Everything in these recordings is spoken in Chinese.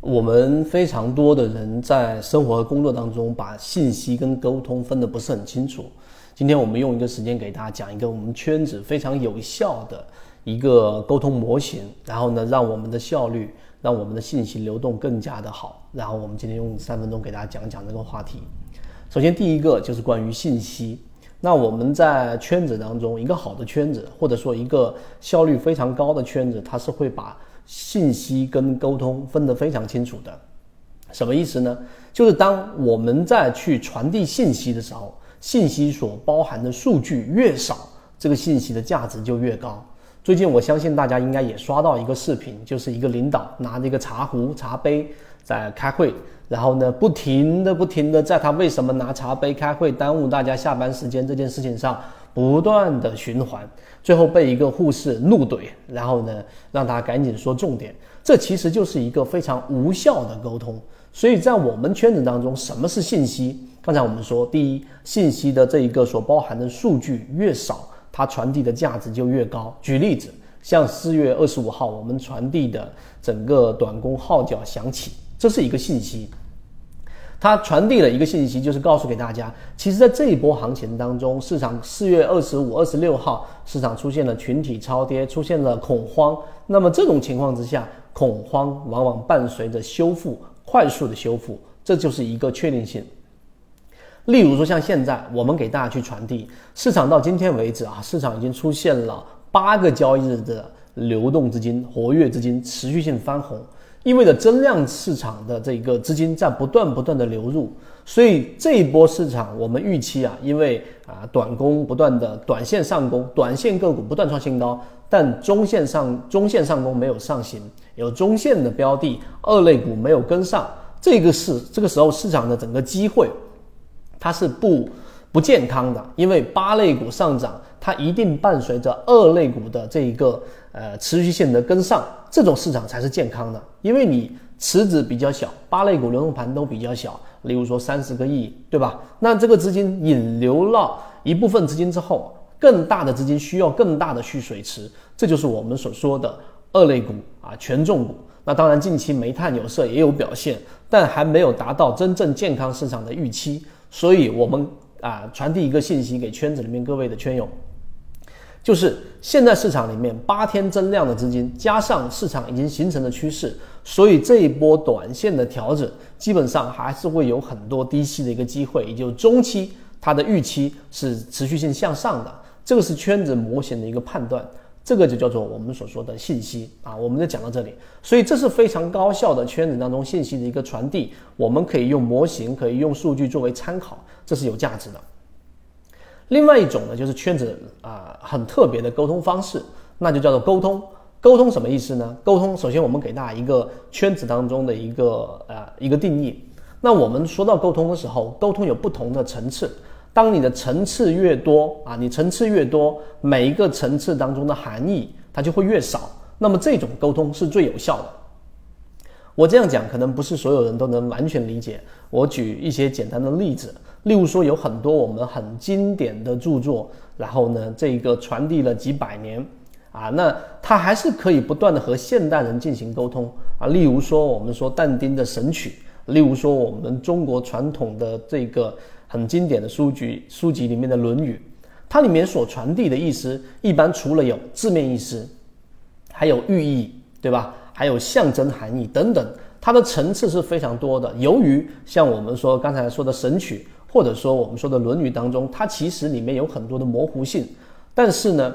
我们非常多的人在生活和工作当中，把信息跟沟通分得不是很清楚。今天我们用一个时间给大家讲一个我们圈子非常有效的一个沟通模型，然后呢，让我们的效率，让我们的信息流动更加的好。然后我们今天用三分钟给大家讲讲这个话题。首先，第一个就是关于信息。那我们在圈子当中，一个好的圈子，或者说一个效率非常高的圈子，它是会把。信息跟沟通分得非常清楚的，什么意思呢？就是当我们在去传递信息的时候，信息所包含的数据越少，这个信息的价值就越高。最近我相信大家应该也刷到一个视频，就是一个领导拿着一个茶壶、茶杯在开会，然后呢，不停的、不停的在他为什么拿茶杯开会耽误大家下班时间这件事情上。不断的循环，最后被一个护士怒怼，然后呢，让他赶紧说重点。这其实就是一个非常无效的沟通。所以在我们圈子当中，什么是信息？刚才我们说，第一，信息的这一个所包含的数据越少，它传递的价值就越高。举例子，像四月二十五号我们传递的整个短工号角响起，这是一个信息。它传递了一个信息，就是告诉给大家，其实，在这一波行情当中，市场四月二十五、二十六号，市场出现了群体超跌，出现了恐慌。那么这种情况之下，恐慌往往伴随着修复，快速的修复，这就是一个确定性。例如说，像现在我们给大家去传递，市场到今天为止啊，市场已经出现了八个交易日的流动资金、活跃资金持续性翻红。意味着增量市场的这个资金在不断不断的流入，所以这一波市场我们预期啊，因为啊短工不断的短线上攻，短线个股不断创新高，但中线上 中线上攻没有上行，有中线的标的二类股没有跟上，这个是这个时候市场的整个机会，它是不不健康的，因为八类股上涨，它一定伴随着二类股的这一个。呃，持续性的跟上，这种市场才是健康的，因为你池子比较小，八类股流动盘都比较小，例如说三十个亿，对吧？那这个资金引流了一部分资金之后，更大的资金需要更大的蓄水池，这就是我们所说的二类股啊，权重股。那当然，近期煤炭、有色也有表现，但还没有达到真正健康市场的预期。所以，我们啊，传递一个信息给圈子里面各位的圈友。就是现在市场里面八天增量的资金，加上市场已经形成的趋势，所以这一波短线的调整，基本上还是会有很多低吸的一个机会，也就是中期它的预期是持续性向上的，这个是圈子模型的一个判断，这个就叫做我们所说的信息啊，我们就讲到这里，所以这是非常高效的圈子当中信息的一个传递，我们可以用模型，可以用数据作为参考，这是有价值的。另外一种呢，就是圈子啊很特别的沟通方式，那就叫做沟通。沟通什么意思呢？沟通首先我们给大家一个圈子当中的一个呃一个定义。那我们说到沟通的时候，沟通有不同的层次。当你的层次越多啊，你层次越多，每一个层次当中的含义它就会越少。那么这种沟通是最有效的。我这样讲可能不是所有人都能完全理解。我举一些简单的例子。例如说，有很多我们很经典的著作，然后呢，这个传递了几百年，啊，那它还是可以不断的和现代人进行沟通啊。例如说，我们说但丁的《神曲》，例如说我们中国传统的这个很经典的书籍书籍里面的《论语》，它里面所传递的意思，一般除了有字面意思，还有寓意，对吧？还有象征含义等等，它的层次是非常多的。由于像我们说刚才说的《神曲》。或者说我们说的《论语》当中，它其实里面有很多的模糊性，但是呢，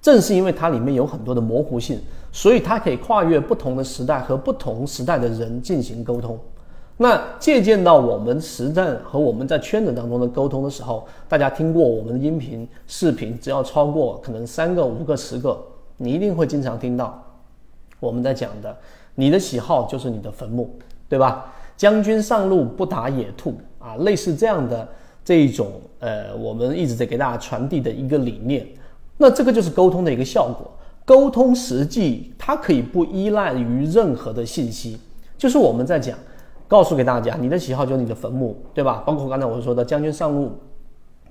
正是因为它里面有很多的模糊性，所以它可以跨越不同的时代和不同时代的人进行沟通。那借鉴到我们实战和我们在圈子当中的沟通的时候，大家听过我们的音频、视频，只要超过可能三个、五个、十个，你一定会经常听到我们在讲的：你的喜好就是你的坟墓，对吧？将军上路不打野兔。啊，类似这样的这一种，呃，我们一直在给大家传递的一个理念，那这个就是沟通的一个效果。沟通实际它可以不依赖于任何的信息，就是我们在讲，告诉给大家，你的喜好就是你的坟墓，对吧？包括刚才我说的将军上路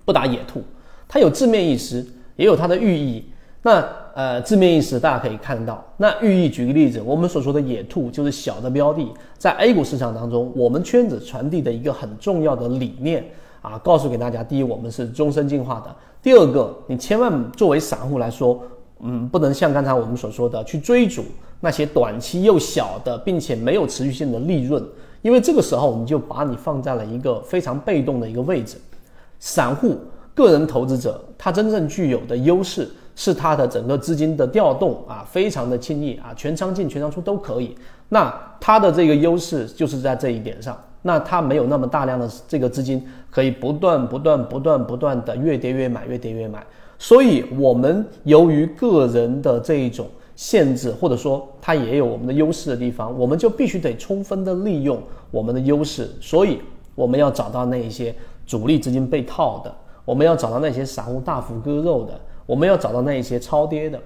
不打野兔，它有字面意思，也有它的寓意。那呃字面意思大家可以看到。那寓意举个例子，我们所说的野兔就是小的标的，在 A 股市场当中，我们圈子传递的一个很重要的理念啊，告诉给大家：第一，我们是终身进化的；第二个，你千万作为散户来说，嗯，不能像刚才我们所说的去追逐那些短期又小的，并且没有持续性的利润，因为这个时候我们就把你放在了一个非常被动的一个位置。散户、个人投资者，他真正具有的优势是他的整个资金的调动啊，非常的轻易啊，全仓进、全仓出都可以。那他的这个优势就是在这一点上，那他没有那么大量的这个资金可以不断、不断、不断、不断的越跌越买、越跌越买。所以，我们由于个人的这一种限制，或者说它也有我们的优势的地方，我们就必须得充分的利用我们的优势。所以，我们要找到那一些主力资金被套的，我们要找到那些散户大幅割肉的，我们要找到那一些超跌的。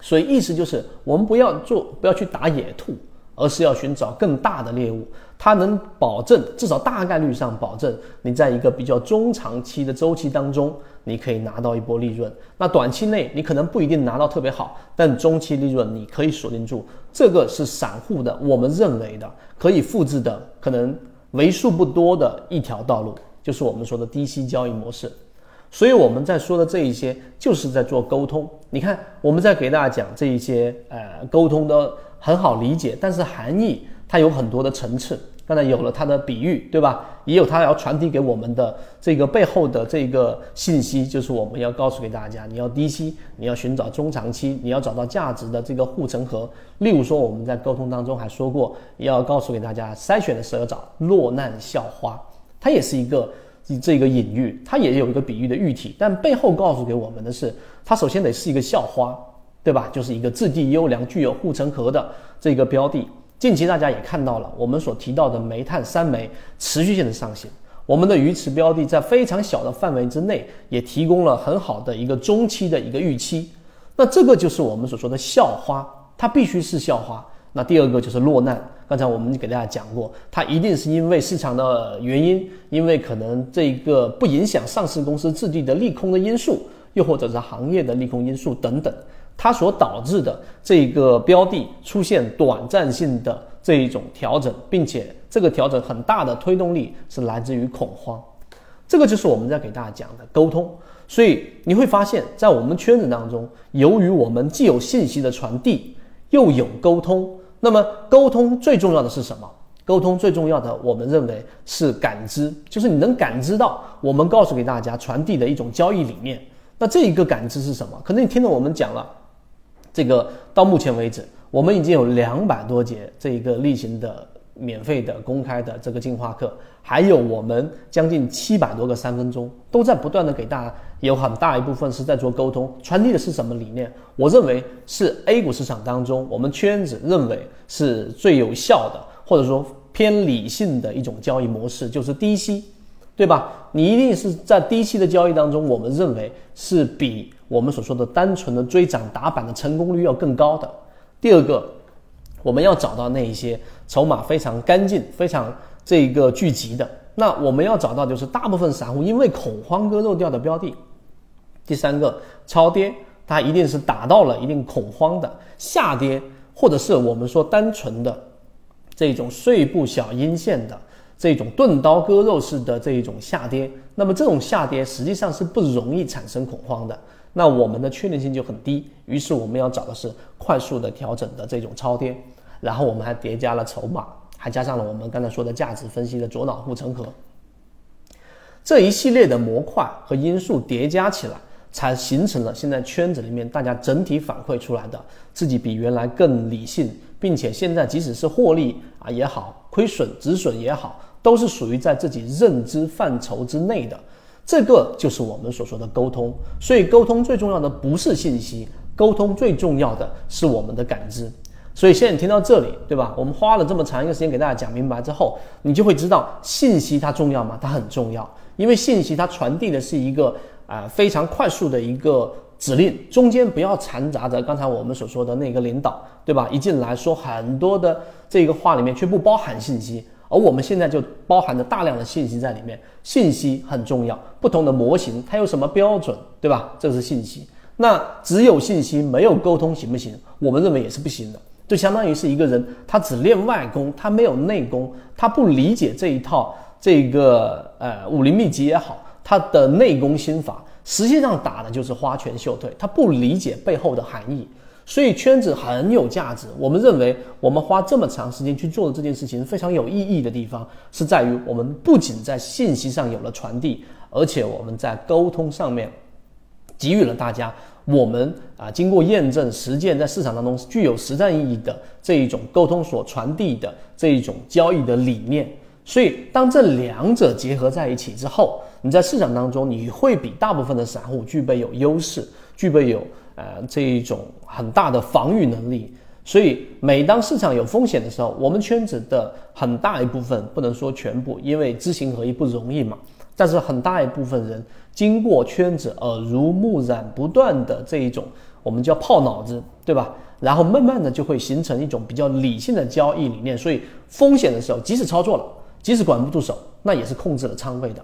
所以，意思就是我们不要做，不要去打野兔。而是要寻找更大的猎物，它能保证至少大概率上保证你在一个比较中长期的周期当中，你可以拿到一波利润。那短期内你可能不一定拿到特别好，但中期利润你可以锁定住。这个是散户的，我们认为的可以复制的，可能为数不多的一条道路，就是我们说的低息交易模式。所以我们在说的这一些，就是在做沟通。你看，我们在给大家讲这一些呃沟通的。很好理解，但是含义它有很多的层次。刚才有了它的比喻，对吧？也有它要传递给我们的这个背后的这个信息，就是我们要告诉给大家，你要低吸，你要寻找中长期，你要找到价值的这个护城河。例如说，我们在沟通当中还说过，要告诉给大家，筛选的时候找落难校花，它也是一个这个隐喻，它也有一个比喻的喻体，但背后告诉给我们的是，它首先得是一个校花。对吧？就是一个质地优良、具有护城河的这个标的。近期大家也看到了，我们所提到的煤炭三煤持续性的上行，我们的鱼池标的在非常小的范围之内，也提供了很好的一个中期的一个预期。那这个就是我们所说的校花，它必须是校花。那第二个就是落难，刚才我们给大家讲过，它一定是因为市场的原因，因为可能这个不影响上市公司质地的利空的因素，又或者是行业的利空因素等等。它所导致的这个标的出现短暂性的这一种调整，并且这个调整很大的推动力是来自于恐慌，这个就是我们在给大家讲的沟通。所以你会发现在我们圈子当中，由于我们既有信息的传递，又有沟通，那么沟通最重要的是什么？沟通最重要的，我们认为是感知，就是你能感知到我们告诉给大家传递的一种交易理念。那这一个感知是什么？可能你听了我们讲了。这个到目前为止，我们已经有两百多节这一个例行的免费的公开的这个进化课，还有我们将近七百多个三分钟，都在不断的给大家，有很大一部分是在做沟通，传递的是什么理念？我认为是 A 股市场当中，我们圈子认为是最有效的，或者说偏理性的一种交易模式，就是低吸，对吧？你一定是在低吸的交易当中，我们认为是比。我们所说的单纯的追涨打板的成功率要更高的。第二个，我们要找到那一些筹码非常干净、非常这个聚集的。那我们要找到就是大部分散户因为恐慌割肉掉的标的。第三个，超跌，它一定是打到了一定恐慌的下跌，或者是我们说单纯的这种碎步小阴线的这种钝刀割肉式的这一种下跌。那么这种下跌实际上是不容易产生恐慌的。那我们的确定性就很低，于是我们要找的是快速的调整的这种超跌，然后我们还叠加了筹码，还加上了我们刚才说的价值分析的左脑护城河，这一系列的模块和因素叠加起来，才形成了现在圈子里面大家整体反馈出来的自己比原来更理性，并且现在即使是获利啊也好，亏损止损也好，都是属于在自己认知范畴之内的。这个就是我们所说的沟通，所以沟通最重要的不是信息，沟通最重要的是我们的感知。所以现在你听到这里，对吧？我们花了这么长一个时间给大家讲明白之后，你就会知道信息它重要吗？它很重要，因为信息它传递的是一个啊非常快速的一个指令，中间不要掺杂着刚才我们所说的那个领导，对吧？一进来说很多的这个话里面却不包含信息。而我们现在就包含着大量的信息在里面，信息很重要。不同的模型它有什么标准，对吧？这是信息。那只有信息没有沟通行不行？我们认为也是不行的。就相当于是一个人，他只练外功，他没有内功，他不理解这一套这个呃武林秘籍也好，他的内功心法，实际上打的就是花拳绣腿，他不理解背后的含义。所以圈子很有价值。我们认为，我们花这么长时间去做的这件事情非常有意义的地方，是在于我们不仅在信息上有了传递，而且我们在沟通上面给予了大家我们啊经过验证、实践，在市场当中具有实战意义的这一种沟通所传递的这一种交易的理念。所以，当这两者结合在一起之后，你在市场当中你会比大部分的散户具备有优势，具备有。呃，这一种很大的防御能力，所以每当市场有风险的时候，我们圈子的很大一部分，不能说全部，因为知行合一不容易嘛。但是很大一部分人经过圈子耳濡目染，不断的这一种我们叫泡脑子，对吧？然后慢慢的就会形成一种比较理性的交易理念。所以风险的时候，即使操作了，即使管不住手，那也是控制了仓位的。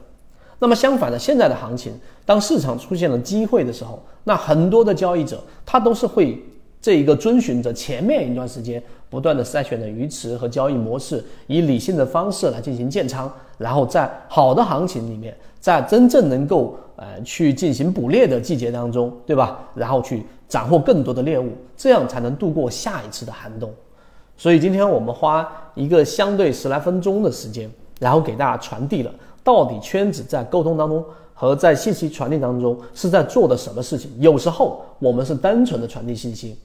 那么相反的，现在的行情，当市场出现了机会的时候，那很多的交易者他都是会这一个遵循着前面一段时间不断的筛选的鱼池和交易模式，以理性的方式来进行建仓，然后在好的行情里面，在真正能够呃去进行捕猎的季节当中，对吧？然后去斩获更多的猎物，这样才能度过下一次的寒冬。所以今天我们花一个相对十来分钟的时间，然后给大家传递了。到底圈子在沟通当中和在信息传递当中是在做的什么事情？有时候我们是单纯的传递信息，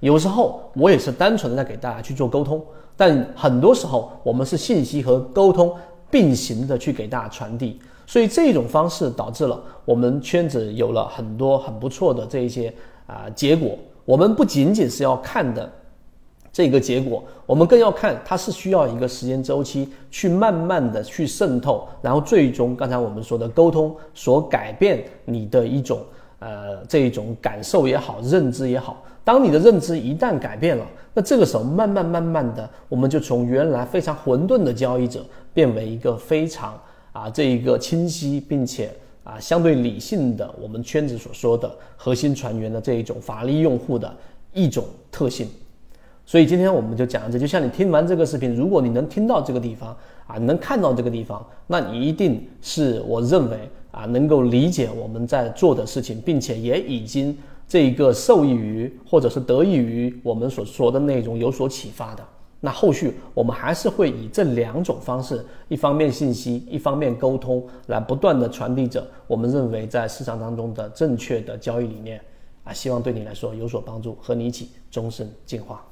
有时候我也是单纯的在给大家去做沟通，但很多时候我们是信息和沟通并行的去给大家传递，所以这种方式导致了我们圈子有了很多很不错的这一些啊结果。我们不仅仅是要看的。这个结果，我们更要看它是需要一个时间周期去慢慢的去渗透，然后最终刚才我们说的沟通所改变你的一种呃这一种感受也好，认知也好。当你的认知一旦改变了，那这个时候慢慢慢慢的，我们就从原来非常混沌的交易者变为一个非常啊这一个清晰并且啊相对理性的我们圈子所说的核心船员的这一种法律用户的一种特性。所以今天我们就讲这，就像你听完这个视频，如果你能听到这个地方啊，你能看到这个地方，那你一定是我认为啊，能够理解我们在做的事情，并且也已经这个受益于或者是得益于我们所说的内容有所启发的。那后续我们还是会以这两种方式，一方面信息，一方面沟通，来不断的传递着我们认为在市场当中的正确的交易理念啊，希望对你来说有所帮助，和你一起终身进化。